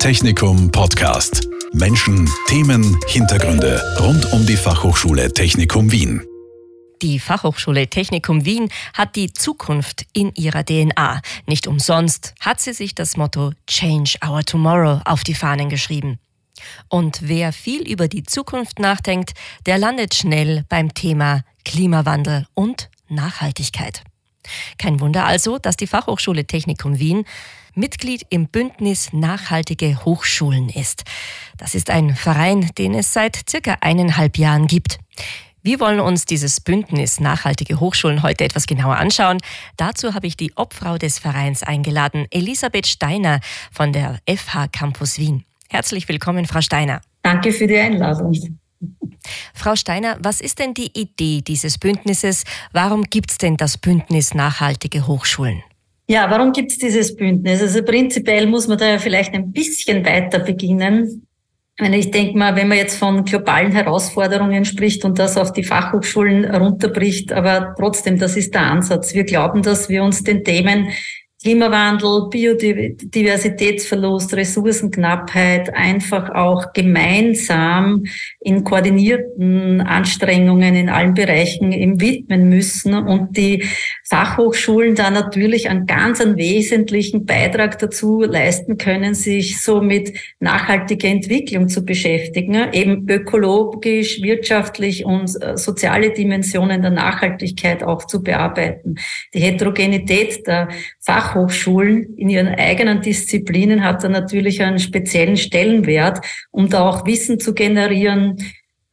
Technikum Podcast. Menschen, Themen, Hintergründe rund um die Fachhochschule Technikum Wien. Die Fachhochschule Technikum Wien hat die Zukunft in ihrer DNA. Nicht umsonst hat sie sich das Motto Change Our Tomorrow auf die Fahnen geschrieben. Und wer viel über die Zukunft nachdenkt, der landet schnell beim Thema Klimawandel und Nachhaltigkeit. Kein Wunder also, dass die Fachhochschule Technikum Wien Mitglied im Bündnis Nachhaltige Hochschulen ist. Das ist ein Verein, den es seit circa eineinhalb Jahren gibt. Wir wollen uns dieses Bündnis Nachhaltige Hochschulen heute etwas genauer anschauen. Dazu habe ich die Obfrau des Vereins eingeladen, Elisabeth Steiner von der FH Campus Wien. Herzlich willkommen, Frau Steiner. Danke für die Einladung. Frau Steiner, was ist denn die Idee dieses Bündnisses? Warum gibt es denn das Bündnis Nachhaltige Hochschulen? Ja, warum gibt es dieses Bündnis? Also prinzipiell muss man da ja vielleicht ein bisschen weiter beginnen. Ich denke mal, wenn man jetzt von globalen Herausforderungen spricht und das auf die Fachhochschulen runterbricht, aber trotzdem, das ist der Ansatz. Wir glauben, dass wir uns den Themen Klimawandel, Biodiversitätsverlust, Ressourcenknappheit einfach auch gemeinsam in koordinierten Anstrengungen in allen Bereichen eben widmen müssen und die Fachhochschulen da natürlich einen ganz einen wesentlichen Beitrag dazu leisten können, sich so mit nachhaltiger Entwicklung zu beschäftigen, eben ökologisch, wirtschaftlich und äh, soziale Dimensionen der Nachhaltigkeit auch zu bearbeiten. Die Heterogenität der Fachhochschulen Fachhochschulen in ihren eigenen Disziplinen hat er natürlich einen speziellen Stellenwert, um da auch Wissen zu generieren,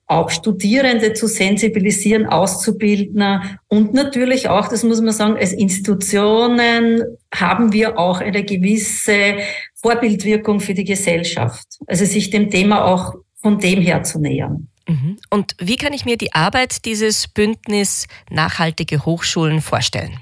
auch Studierende zu sensibilisieren, Auszubildner und natürlich auch, das muss man sagen, als Institutionen haben wir auch eine gewisse Vorbildwirkung für die Gesellschaft. Also sich dem Thema auch von dem her zu nähern. Mhm. Und wie kann ich mir die Arbeit dieses Bündnis Nachhaltige Hochschulen vorstellen?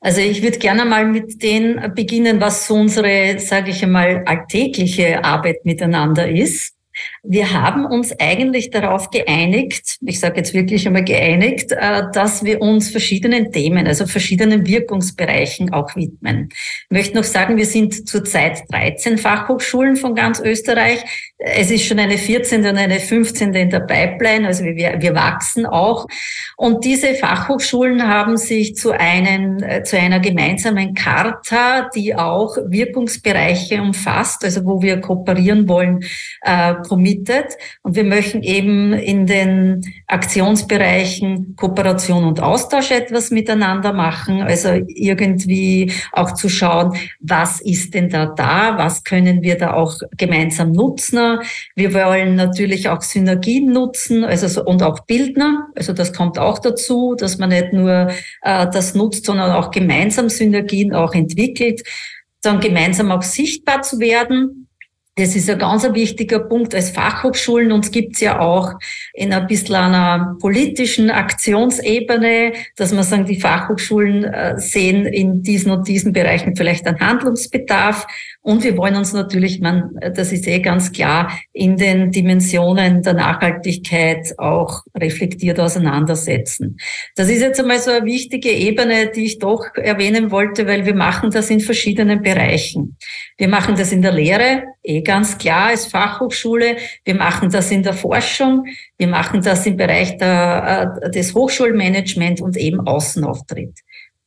Also ich würde gerne mal mit denen beginnen, was so unsere, sage ich einmal, alltägliche Arbeit miteinander ist. Wir haben uns eigentlich darauf geeinigt, ich sage jetzt wirklich einmal geeinigt, äh, dass wir uns verschiedenen Themen, also verschiedenen Wirkungsbereichen auch widmen. Ich möchte noch sagen, wir sind zurzeit 13 Fachhochschulen von ganz Österreich. Es ist schon eine 14. und eine 15. in der Pipeline, also wir, wir wachsen auch. Und diese Fachhochschulen haben sich zu, einen, äh, zu einer gemeinsamen Charta, die auch Wirkungsbereiche umfasst, also wo wir kooperieren wollen, äh, committed. Und wir möchten eben in den Aktionsbereichen Kooperation und Austausch etwas miteinander machen. Also irgendwie auch zu schauen, was ist denn da da? Was können wir da auch gemeinsam nutzen? Wir wollen natürlich auch Synergien nutzen, also so, und auch Bildner. Also das kommt auch dazu, dass man nicht nur äh, das nutzt, sondern auch gemeinsam Synergien auch entwickelt dann gemeinsam auch sichtbar zu werden das ist ein ganz wichtiger Punkt als Fachhochschulen. Uns gibt's ja auch in ein bisschen einer politischen Aktionsebene, dass man sagen, die Fachhochschulen äh, sehen in diesen und diesen Bereichen vielleicht einen Handlungsbedarf. Und wir wollen uns natürlich, man, das ist eh ganz klar, in den Dimensionen der Nachhaltigkeit auch reflektiert auseinandersetzen. Das ist jetzt einmal so eine wichtige Ebene, die ich doch erwähnen wollte, weil wir machen das in verschiedenen Bereichen. Wir machen das in der Lehre, eh ganz klar als Fachhochschule. Wir machen das in der Forschung. Wir machen das im Bereich der, äh, des Hochschulmanagement und eben Außenauftritt.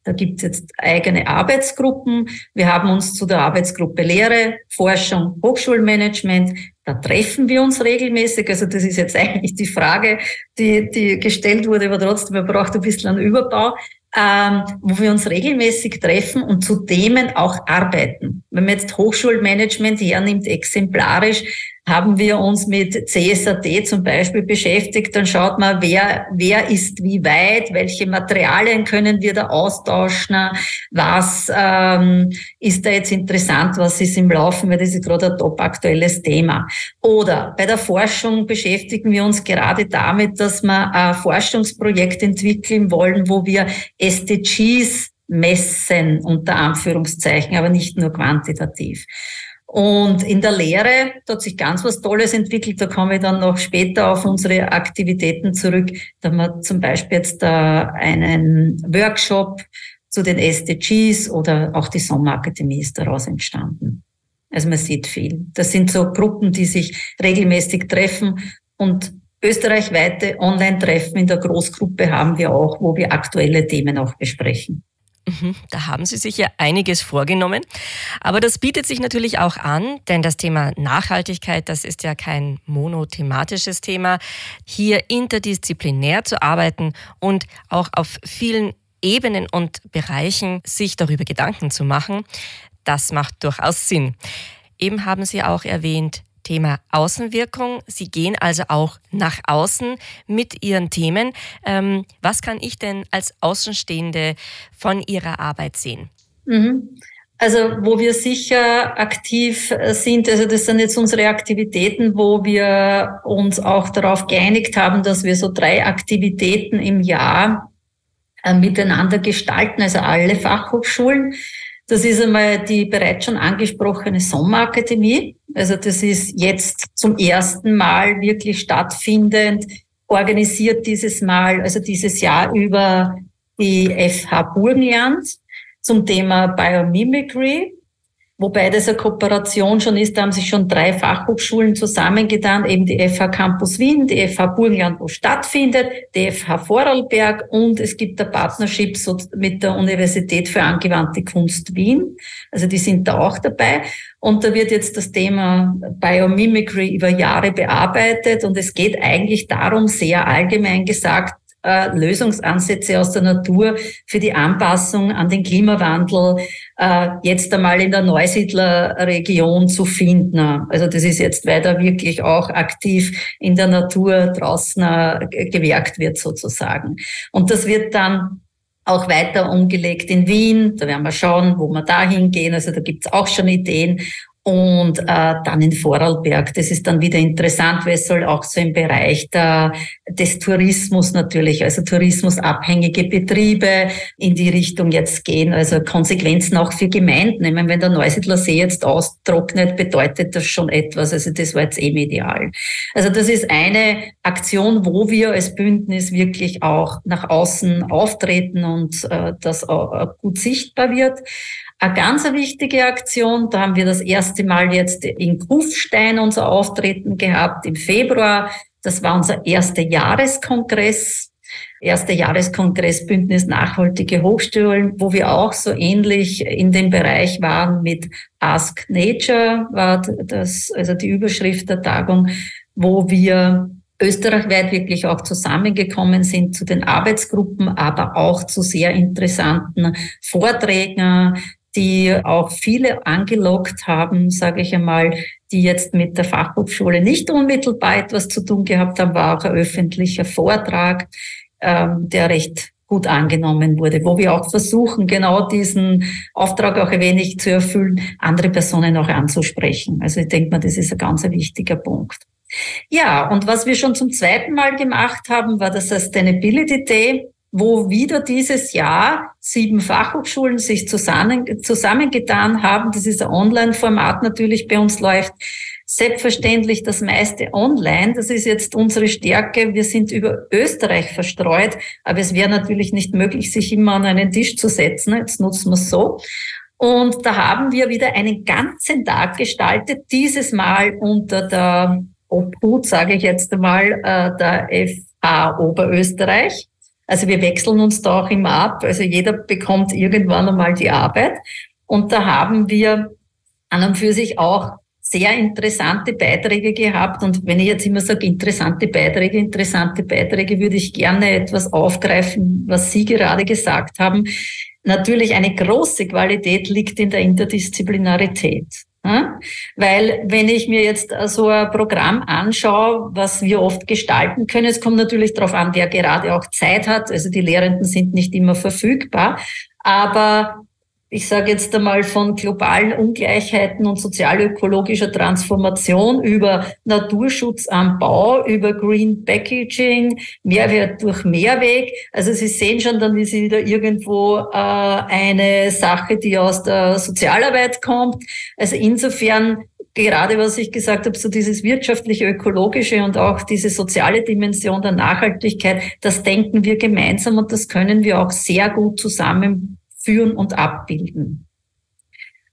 Da gibt es jetzt eigene Arbeitsgruppen. Wir haben uns zu der Arbeitsgruppe Lehre, Forschung, Hochschulmanagement, da treffen wir uns regelmäßig. Also das ist jetzt eigentlich die Frage, die, die gestellt wurde, aber trotzdem, man braucht ein bisschen einen Überbau ähm, wo wir uns regelmäßig treffen und zu Themen auch arbeiten. Wenn man jetzt Hochschulmanagement hernimmt, exemplarisch, haben wir uns mit CSAT zum Beispiel beschäftigt. Dann schaut man, wer, wer ist wie weit, welche Materialien können wir da austauschen, was ähm, ist da jetzt interessant, was ist im Laufen, weil das ist gerade ein top aktuelles Thema. Oder bei der Forschung beschäftigen wir uns gerade damit, dass wir ein Forschungsprojekt entwickeln wollen, wo wir SDGs messen, unter Anführungszeichen, aber nicht nur quantitativ. Und in der Lehre da hat sich ganz was Tolles entwickelt. Da komme ich dann noch später auf unsere Aktivitäten zurück. Da haben wir zum Beispiel jetzt da einen Workshop zu den SDGs oder auch die Sommerakademie ist daraus entstanden. Also man sieht viel. Das sind so Gruppen, die sich regelmäßig treffen und österreichweite Online-Treffen in der Großgruppe haben wir auch, wo wir aktuelle Themen auch besprechen. Mhm, da haben Sie sich ja einiges vorgenommen. Aber das bietet sich natürlich auch an, denn das Thema Nachhaltigkeit, das ist ja kein monothematisches Thema. Hier interdisziplinär zu arbeiten und auch auf vielen Ebenen und Bereichen sich darüber Gedanken zu machen, das macht durchaus Sinn. Eben haben Sie auch erwähnt, Thema Außenwirkung. Sie gehen also auch nach außen mit Ihren Themen. Ähm, was kann ich denn als Außenstehende von Ihrer Arbeit sehen? Mhm. Also wo wir sicher aktiv sind, also das sind jetzt unsere Aktivitäten, wo wir uns auch darauf geeinigt haben, dass wir so drei Aktivitäten im Jahr äh, miteinander gestalten, also alle Fachhochschulen. Das ist einmal die bereits schon angesprochene Sommerakademie. Also das ist jetzt zum ersten Mal wirklich stattfindend, organisiert dieses Mal, also dieses Jahr über die FH Burgenland zum Thema Biomimicry. Wobei das eine Kooperation schon ist, da haben sich schon drei Fachhochschulen zusammengetan, eben die FH Campus Wien, die FH Burgenland, wo stattfindet, die FH Vorarlberg und es gibt eine Partnership mit der Universität für angewandte Kunst Wien. Also die sind da auch dabei. Und da wird jetzt das Thema Biomimicry über Jahre bearbeitet und es geht eigentlich darum, sehr allgemein gesagt, äh, Lösungsansätze aus der Natur für die Anpassung an den Klimawandel äh, jetzt einmal in der Neusiedlerregion zu finden. Also das ist jetzt, weil da wirklich auch aktiv in der Natur draußen äh, gewerkt wird sozusagen. Und das wird dann auch weiter umgelegt in Wien. Da werden wir schauen, wo wir da hingehen. Also da gibt's auch schon Ideen und äh, dann in Vorarlberg. Das ist dann wieder interessant, weil es soll auch so im Bereich der, des Tourismus natürlich, also tourismusabhängige Betriebe in die Richtung jetzt gehen, also Konsequenzen auch für Gemeinden. Ich meine, wenn der Neusiedler See jetzt austrocknet, bedeutet das schon etwas. Also das war jetzt eh medial. Also das ist eine Aktion, wo wir als Bündnis wirklich auch nach außen auftreten und äh, das auch gut sichtbar wird. Eine ganz wichtige Aktion, da haben wir das erste Mal jetzt in Kufstein unser Auftreten gehabt im Februar. Das war unser erster Jahreskongress, erster Jahreskongress Bündnis Nachhaltige Hochschulen, wo wir auch so ähnlich in dem Bereich waren mit Ask Nature, war das, also die Überschrift der Tagung, wo wir österreichweit wirklich auch zusammengekommen sind zu den Arbeitsgruppen, aber auch zu sehr interessanten Vorträgen, die auch viele angelockt haben, sage ich einmal, die jetzt mit der Fachhochschule nicht unmittelbar etwas zu tun gehabt haben, war auch ein öffentlicher Vortrag, ähm, der recht gut angenommen wurde, wo wir auch versuchen, genau diesen Auftrag auch ein wenig zu erfüllen, andere Personen auch anzusprechen. Also ich denke mal, das ist ein ganz wichtiger Punkt. Ja, und was wir schon zum zweiten Mal gemacht haben, war der Sustainability Day wo wieder dieses Jahr sieben Fachhochschulen sich zusammen, zusammengetan haben. Das ist ein Online-Format natürlich bei uns läuft. Selbstverständlich das meiste online. Das ist jetzt unsere Stärke. Wir sind über Österreich verstreut, aber es wäre natürlich nicht möglich, sich immer an einen Tisch zu setzen. Jetzt nutzen wir es so. Und da haben wir wieder einen ganzen Tag gestaltet, dieses Mal unter der Obhut, sage ich jetzt einmal, äh, der FH Oberösterreich. Also wir wechseln uns da auch immer ab. Also jeder bekommt irgendwann einmal die Arbeit. Und da haben wir an und für sich auch sehr interessante Beiträge gehabt. Und wenn ich jetzt immer sage, interessante Beiträge, interessante Beiträge, würde ich gerne etwas aufgreifen, was Sie gerade gesagt haben. Natürlich eine große Qualität liegt in der Interdisziplinarität. Weil wenn ich mir jetzt so ein Programm anschaue, was wir oft gestalten können, es kommt natürlich darauf an, wer gerade auch Zeit hat. Also die Lehrenden sind nicht immer verfügbar. Aber ich sage jetzt einmal von globalen Ungleichheiten und sozialökologischer Transformation über Naturschutz am Bau, über Green Packaging, Mehrwert durch Mehrweg. Also Sie sehen schon, dann ist wieder irgendwo äh, eine Sache, die aus der Sozialarbeit kommt. Also insofern gerade was ich gesagt habe, so dieses wirtschaftliche, ökologische und auch diese soziale Dimension der Nachhaltigkeit, das denken wir gemeinsam und das können wir auch sehr gut zusammen führen und abbilden.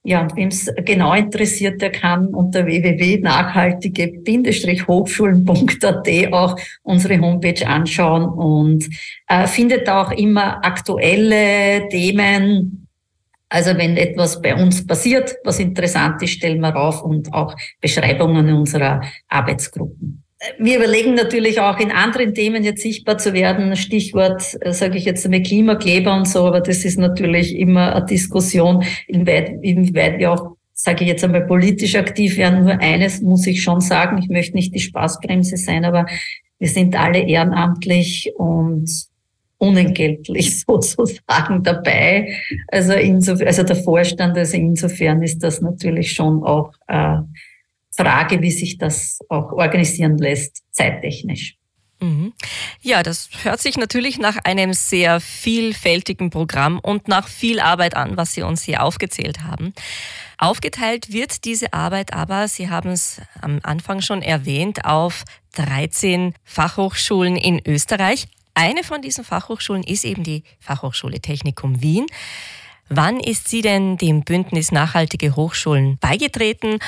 Ja, und wem es genau interessiert, der kann unter www.nachhaltige-hochschulen.at auch unsere Homepage anschauen und äh, findet auch immer aktuelle Themen. Also wenn etwas bei uns passiert, was interessant ist, stellen wir auf und auch Beschreibungen unserer Arbeitsgruppen. Wir überlegen natürlich auch in anderen Themen jetzt sichtbar zu werden. Stichwort, äh, sage ich jetzt einmal Klimakleber und so, aber das ist natürlich immer eine Diskussion, inwieweit, inwieweit wir auch, sage ich jetzt einmal, politisch aktiv werden. Nur eines muss ich schon sagen, ich möchte nicht die Spaßbremse sein, aber wir sind alle ehrenamtlich und unentgeltlich sozusagen dabei. Also, insofern, also der Vorstand, also insofern ist das natürlich schon auch äh, Frage, wie sich das auch organisieren lässt, zeittechnisch. Mhm. Ja, das hört sich natürlich nach einem sehr vielfältigen Programm und nach viel Arbeit an, was Sie uns hier aufgezählt haben. Aufgeteilt wird diese Arbeit aber, Sie haben es am Anfang schon erwähnt, auf 13 Fachhochschulen in Österreich. Eine von diesen Fachhochschulen ist eben die Fachhochschule Technikum Wien. Wann ist sie denn dem Bündnis Nachhaltige Hochschulen beigetreten?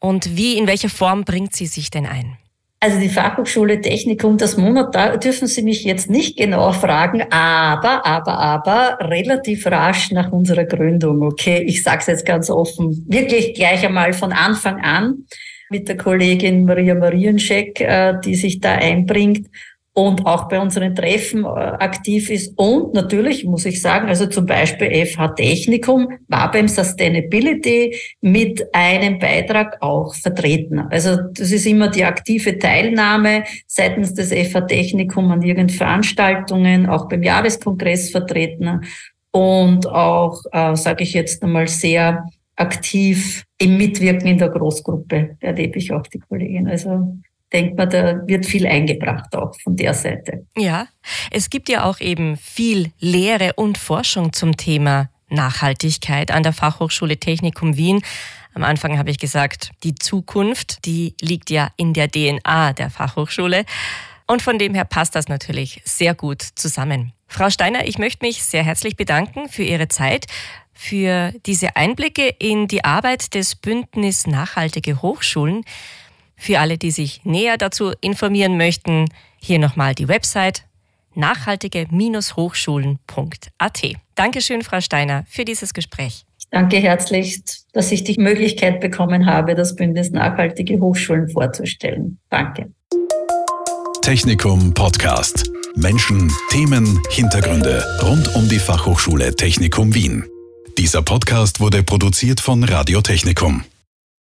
Und wie, in welcher Form bringt sie sich denn ein? Also die Fachhochschule Technikum, das Monat, da dürfen Sie mich jetzt nicht genau fragen, aber, aber, aber relativ rasch nach unserer Gründung, okay? Ich sage es jetzt ganz offen, wirklich gleich einmal von Anfang an mit der Kollegin Maria Marienscheck, äh, die sich da einbringt und auch bei unseren Treffen äh, aktiv ist. Und natürlich muss ich sagen, also zum Beispiel FH Technikum war beim Sustainability mit einem Beitrag auch vertreten. Also das ist immer die aktive Teilnahme seitens des FH Technikum an irgendeinen Veranstaltungen, auch beim Jahreskongress vertreten und auch, äh, sage ich jetzt einmal, sehr aktiv im Mitwirken in der Großgruppe erlebe ich auch die Kollegin. Also denkt man, da wird viel eingebracht auch von der Seite. Ja, es gibt ja auch eben viel Lehre und Forschung zum Thema Nachhaltigkeit an der Fachhochschule Technikum Wien. Am Anfang habe ich gesagt, die Zukunft, die liegt ja in der DNA der Fachhochschule. Und von dem her passt das natürlich sehr gut zusammen. Frau Steiner, ich möchte mich sehr herzlich bedanken für Ihre Zeit, für diese Einblicke in die Arbeit des Bündnis Nachhaltige Hochschulen. Für alle, die sich näher dazu informieren möchten, hier nochmal die Website nachhaltige-hochschulen.at. Dankeschön, Frau Steiner, für dieses Gespräch. Ich danke herzlich, dass ich die Möglichkeit bekommen habe, das Bündnis Nachhaltige Hochschulen vorzustellen. Danke. Technikum Podcast. Menschen, Themen, Hintergründe rund um die Fachhochschule Technikum Wien. Dieser Podcast wurde produziert von Radio Technikum.